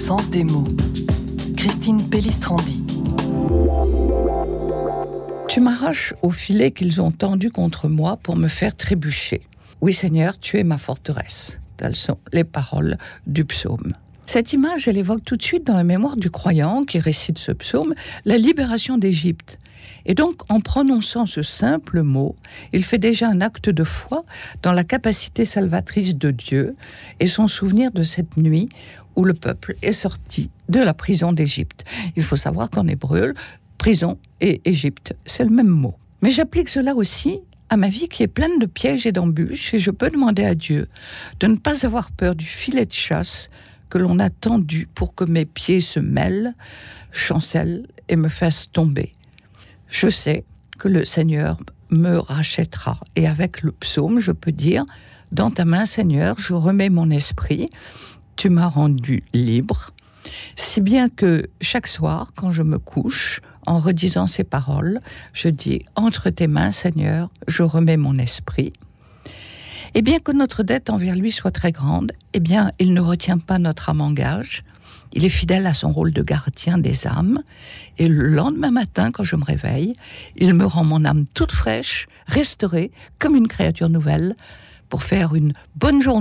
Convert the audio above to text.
sens des mots. Christine Pellistrandi. Tu m'arraches au filet qu'ils ont tendu contre moi pour me faire trébucher. Oui Seigneur, tu es ma forteresse. Telles sont les paroles du psaume. Cette image, elle évoque tout de suite dans la mémoire du croyant qui récite ce psaume la libération d'Égypte. Et donc, en prononçant ce simple mot, il fait déjà un acte de foi dans la capacité salvatrice de Dieu et son souvenir de cette nuit où le peuple est sorti de la prison d'Égypte. Il faut savoir qu'en hébreu, prison et Égypte, c'est le même mot. Mais j'applique cela aussi à ma vie qui est pleine de pièges et d'embûches et je peux demander à Dieu de ne pas avoir peur du filet de chasse que l'on a tendu pour que mes pieds se mêlent, chancellent et me fassent tomber. Je sais que le Seigneur me rachètera. Et avec le psaume, je peux dire, dans ta main, Seigneur, je remets mon esprit, tu m'as rendu libre, si bien que chaque soir, quand je me couche, en redisant ces paroles, je dis, entre tes mains, Seigneur, je remets mon esprit. Et bien que notre dette envers lui soit très grande, eh bien, il ne retient pas notre âme en gage. Il est fidèle à son rôle de gardien des âmes. Et le lendemain matin, quand je me réveille, il me rend mon âme toute fraîche, restaurée, comme une créature nouvelle, pour faire une bonne journée